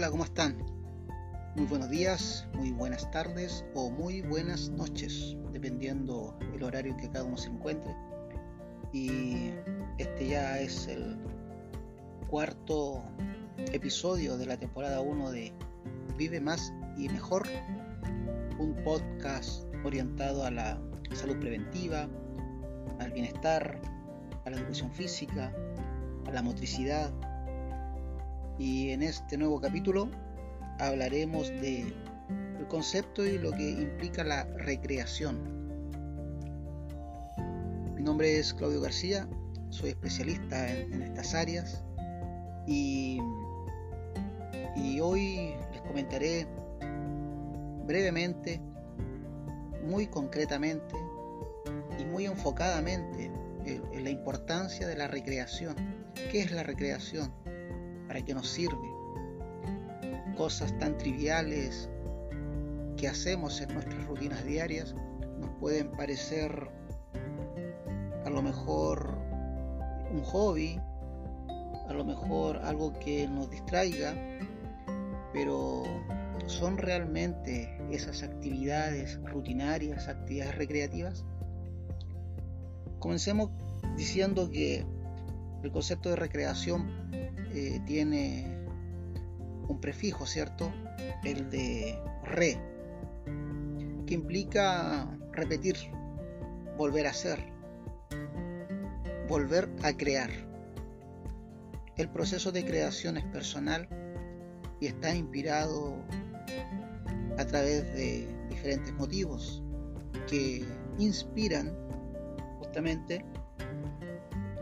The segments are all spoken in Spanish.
Hola, ¿cómo están? Muy buenos días, muy buenas tardes o muy buenas noches, dependiendo el horario en que cada uno se encuentre. Y este ya es el cuarto episodio de la temporada 1 de Vive más y mejor, un podcast orientado a la salud preventiva, al bienestar, a la educación física, a la motricidad, y en este nuevo capítulo hablaremos de el concepto y lo que implica la recreación. Mi nombre es Claudio García, soy especialista en, estas áreas y, hoy les comentaré brevemente, muy concretamente y muy enfocadamente en la importancia de la recreación. ¿Qué es la recreación? ¿Para qué nos sirve? Cosas tan triviales que hacemos en nuestras rutinas diarias nos pueden parecer a lo mejor un hobby, a lo mejor algo que nos distraiga, pero ¿son realmente esas actividades rutinarias, actividades recreativas? Comencemos diciendo que el concepto de recreación eh, tiene un prefijo, ¿cierto? El de re, que implica repetir, volver a ser, volver a crear. El proceso de creación es personal y está inspirado a través de diferentes motivos que inspiran justamente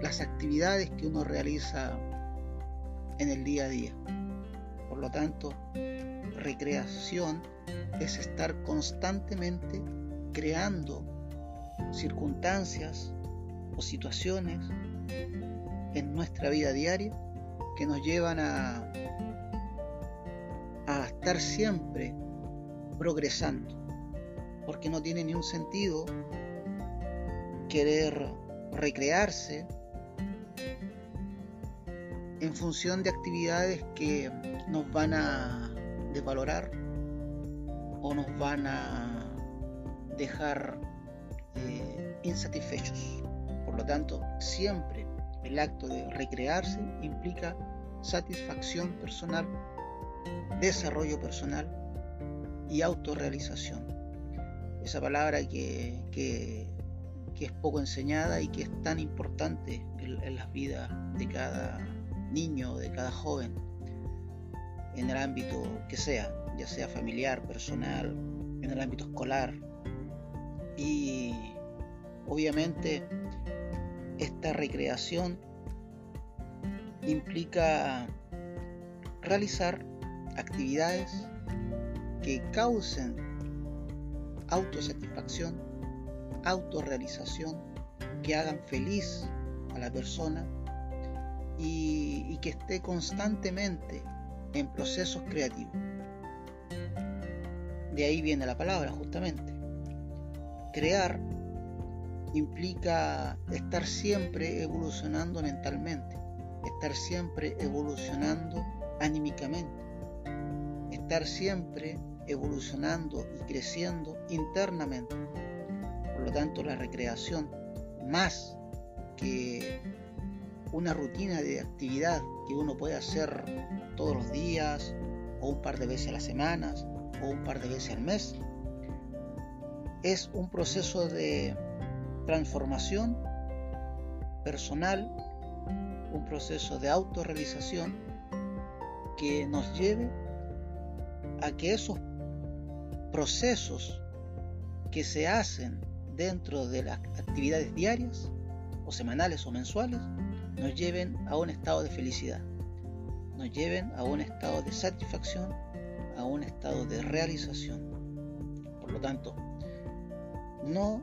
las actividades que uno realiza en el día a día. Por lo tanto, recreación es estar constantemente creando circunstancias o situaciones en nuestra vida diaria que nos llevan a, estar siempre progresando. Porque no tiene ni un sentido querer recrearse en función de actividades que nos van a desvalorar o nos van a dejar eh, insatisfechos. Por lo tanto, siempre el acto de recrearse implica satisfacción personal, desarrollo personal y autorrealización. Esa palabra que, que, es poco enseñada y que es tan importante en, en las vidas de cada niño, de cada joven, en el ámbito que sea, ya sea familiar, personal, en el ámbito escolar. Y obviamente esta recreación implica realizar actividades que causen autosatisfacción, autorrealización, que hagan feliz a la persona y, que esté constantemente en procesos creativos. De ahí viene la palabra justamente. Crear implica estar siempre evolucionando mentalmente, estar siempre evolucionando anímicamente, estar siempre evolucionando y creciendo internamente. Por lo tanto, la recreación, más que una rutina de actividad que uno puede hacer todos los días o un par de veces a las semanas o un par de veces al mes. Es un proceso de transformación personal, un proceso de autorrealización que nos lleve a que esos procesos que se hacen dentro de las actividades diarias o semanales o mensuales nos lleven a un estado de felicidad, nos lleven a un estado de satisfacción, a un estado de realización. Por lo tanto, no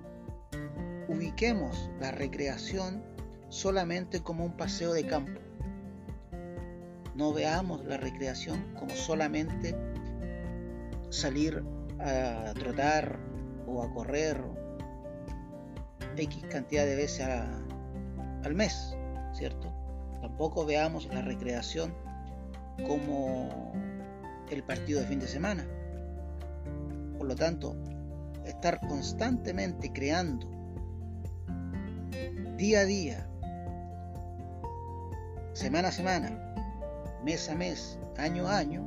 ubiquemos la recreación solamente como un paseo de campo. No veamos la recreación como solamente salir a trotar o a correr X cantidad de veces al mes. ¿Cierto? Tampoco veamos la recreación como el partido de fin de semana. Por lo tanto, estar constantemente creando día a día, semana a semana, mes a mes, año a año,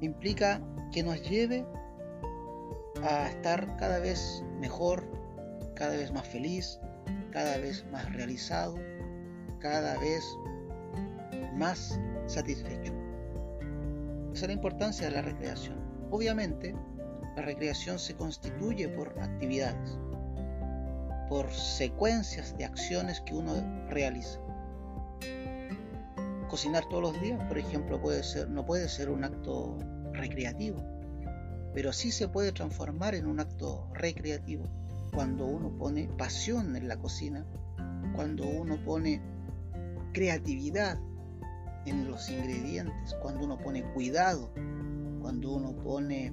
implica que nos lleve a estar cada vez mejor, cada vez más feliz, cada vez más realizado, cada vez más satisfecho. Esa es la importancia de la recreación. Obviamente, la recreación se constituye por actividades, por secuencias de acciones que uno realiza. Cocinar todos los días, por ejemplo, no puede ser un acto recreativo, pero sí se puede transformar en un acto recreativo cuando uno pone pasión en la cocina, cuando uno pone creatividad en los ingredientes, cuando uno pone cuidado, cuando uno pone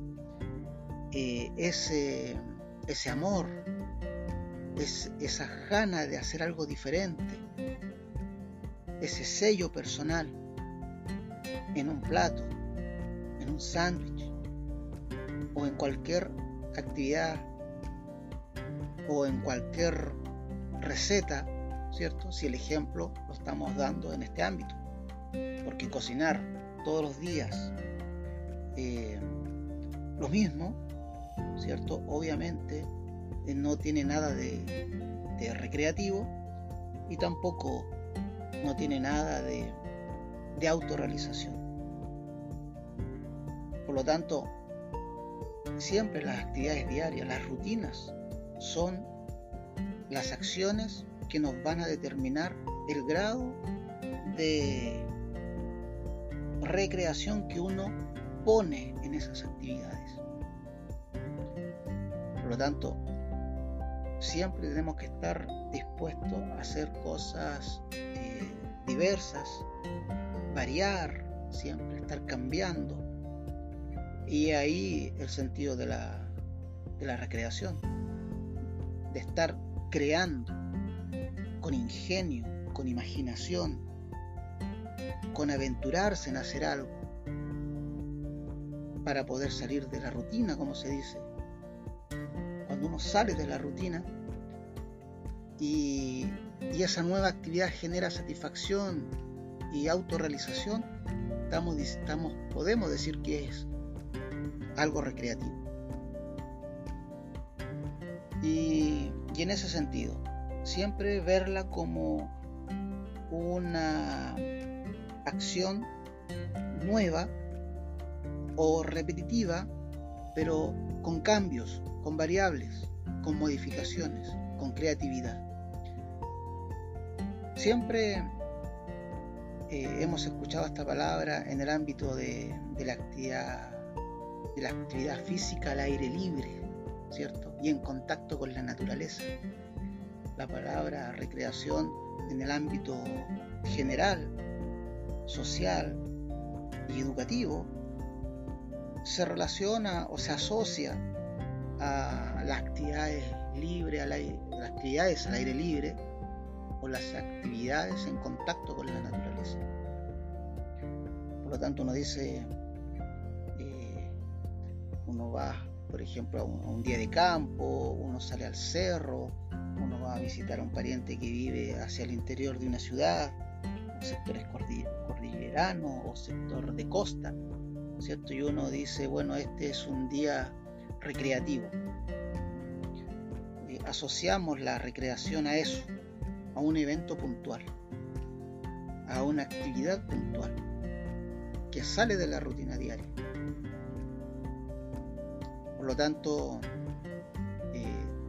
eh, ese, ese amor, es, esa gana de hacer algo diferente, ese sello personal en un plato, en un sándwich o en cualquier actividad o en cualquier receta, ¿cierto? Si el ejemplo lo estamos dando en este ámbito. Porque cocinar todos los días eh, lo mismo, ¿cierto? Obviamente eh, no tiene nada de, recreativo y tampoco no tiene nada de, de autorrealización. Por lo tanto, siempre las actividades diarias, las rutinas, son las acciones que nos van a determinar el grado de recreación que uno pone en esas actividades. Por lo tanto, siempre tenemos que estar dispuestos a hacer cosas eh, diversas, variar, siempre estar cambiando. Y ahí el sentido de la, de la recreación, de estar creando con ingenio, con imaginación, con aventurarse en hacer algo para poder salir de la rutina, como se dice. Cuando uno sale de la rutina y, esa nueva actividad genera satisfacción y autorrealización, estamos, podemos decir que es algo recreativo. Y, y en ese sentido, siempre verla como una acción nueva o repetitiva, pero con cambios, con variables, con modificaciones, con creatividad. Siempre eh, hemos escuchado esta palabra en el ámbito de, la actividad, de la actividad física al aire libre, ¿cierto? Y en contacto con la naturaleza. La palabra recreación en el ámbito general social y educativo se relaciona o se asocia a las actividades libres, a las actividades al aire libre o las actividades en contacto con la naturaleza. Por lo tanto, uno dice, eh, uno va, por ejemplo, a un, día de campo, uno sale al cerro, visitar a un pariente que vive hacia el interior de una ciudad, sectores cordilleranos o sector de costa, ¿cierto? Y uno dice, bueno, este es un día recreativo. Eh, asociamos la recreación a eso, a un evento puntual, a una actividad puntual que sale de la rutina diaria. Por lo tanto,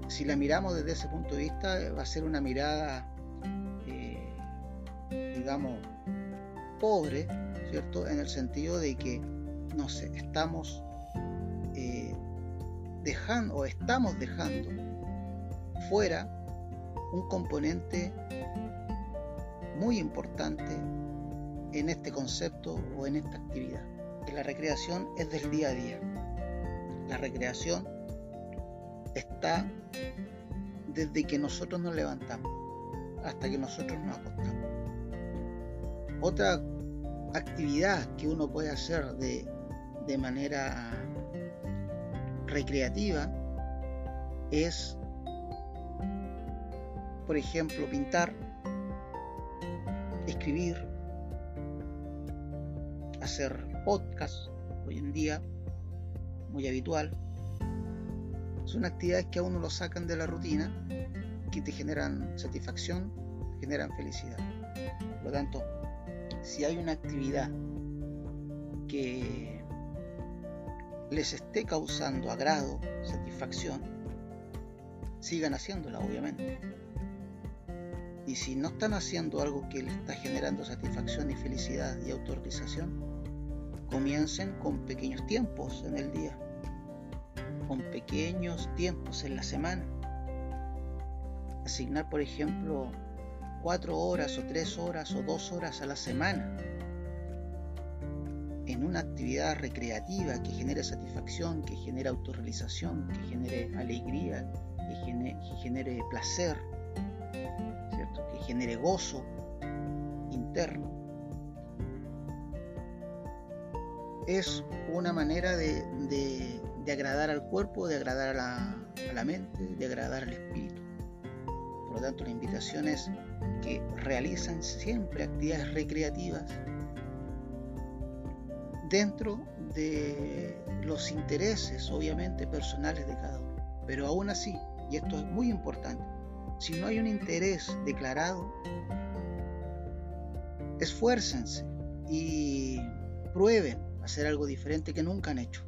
si la miramos desde ese punto de vista, va a ser una mirada digamos, pobre, ¿cierto? En el sentido de que, no sé, estamos eh, dejando o estamos dejando fuera un componente muy importante en este concepto o en esta actividad. Que la recreación es del día a día. La recreación está desde que nosotros nos levantamos hasta que nosotros nos acostamos. Otra actividad que uno puede hacer de de manera recreativa es, por ejemplo, pintar, escribir, hacer podcast, hoy en día muy habitual. Son actividades que a uno lo sacan de la rutina, que te generan satisfacción, generan felicidad. Por lo tanto, si hay una actividad que les esté causando agrado, satisfacción, sigan haciéndola, obviamente. Y si no están haciendo algo que les está generando satisfacción y felicidad y autorización, comiencen con pequeños tiempos en el día, con pequeños tiempos en la semana. Asignar, por ejemplo, cuatro horas o tres horas o dos horas a la semana en una actividad recreativa que genere satisfacción, que genere autorrealización, que genere alegría, que genere, placer, ¿cierto? que genere gozo interno, es una manera de, agradar al cuerpo, de agradar a la, mente, de agradar al espíritu. Por lo tanto, la invitación es que realicen siempre actividades recreativas dentro de los intereses, obviamente, personales de cada uno. Pero aún así, y esto es muy importante, si no hay un interés declarado, esfuércense y prueben hacer algo diferente que nunca han hecho.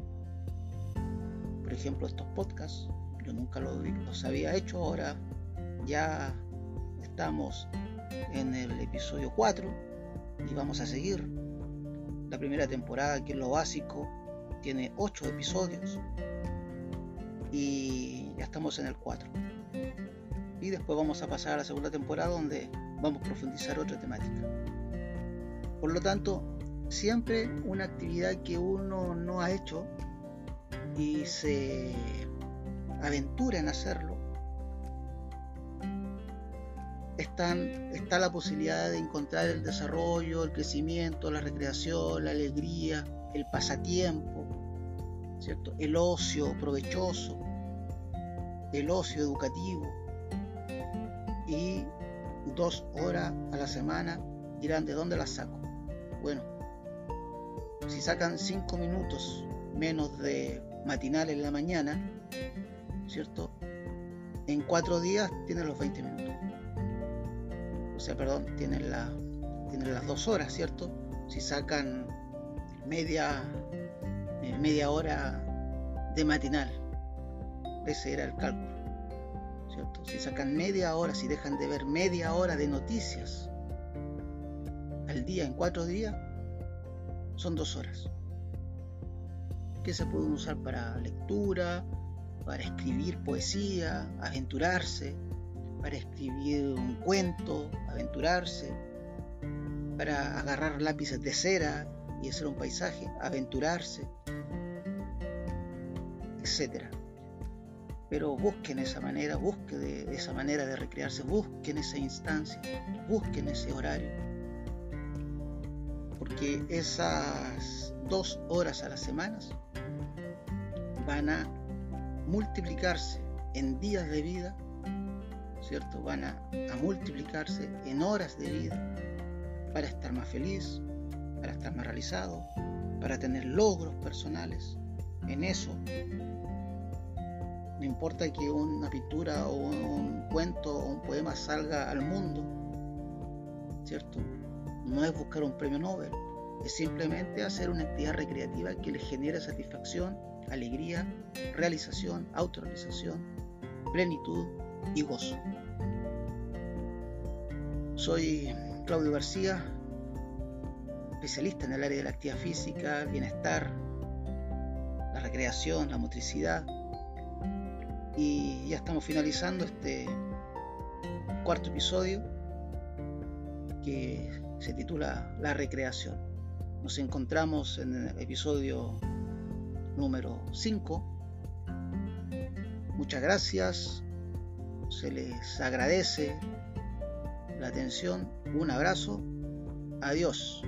Ejemplo, estos podcasts, yo nunca los había hecho, ahora ya estamos en el episodio 4 y vamos a seguir. La primera temporada, que es lo básico, tiene 8 episodios y ya estamos en el 4. Y después vamos a pasar a la segunda temporada donde vamos a profundizar otra temática. Por lo tanto, siempre una actividad que uno no ha hecho y se aventura en hacerlo, está la posibilidad de encontrar el desarrollo, el crecimiento, la recreación, la alegría, el pasatiempo, ¿cierto? el ocio provechoso, el ocio educativo y dos horas a la semana dirán de dónde las saco. Bueno, si sacan 5 minutos menos de matinal en la mañana, ¿cierto? En 4 días tienen los 20 minutos. O sea, perdón, tienen, tienen las 2 horas, ¿cierto? Si sacan media, eh, media hora de matinal, ese era el cálculo. ¿cierto? Si sacan media hora, si dejan de ver media hora de noticias al día en cuatro días, son dos horas que se pueden usar para lectura, para escribir poesía, aventurarse, para escribir un cuento, aventurarse, para agarrar lápices de cera y hacer un paisaje, aventurarse, etc. Pero busquen esa manera, busquen esa manera de recrearse, busquen esa instancia, busquen ese horario porque esas dos horas a la semana van a multiplicarse en días de vida, ¿cierto? Van a, a multiplicarse en horas de vida para estar más feliz, para estar más realizado, para tener logros personales. En eso, no importa que una pintura o un cuento o un poema salga al mundo, ¿cierto? No es buscar un premio Nobel, es simplemente hacer una actividad recreativa que le genere satisfacción, alegría, realización, autorrealización, plenitud y gozo. Soy Claudio García, especialista en el área de la actividad física, bienestar, la recreación, la motricidad. Y ya estamos finalizando este cuarto episodio que se titula La recreación. Nos encontramos en el episodio número 5. Muchas gracias, se les agradece la atención, un abrazo, adiós.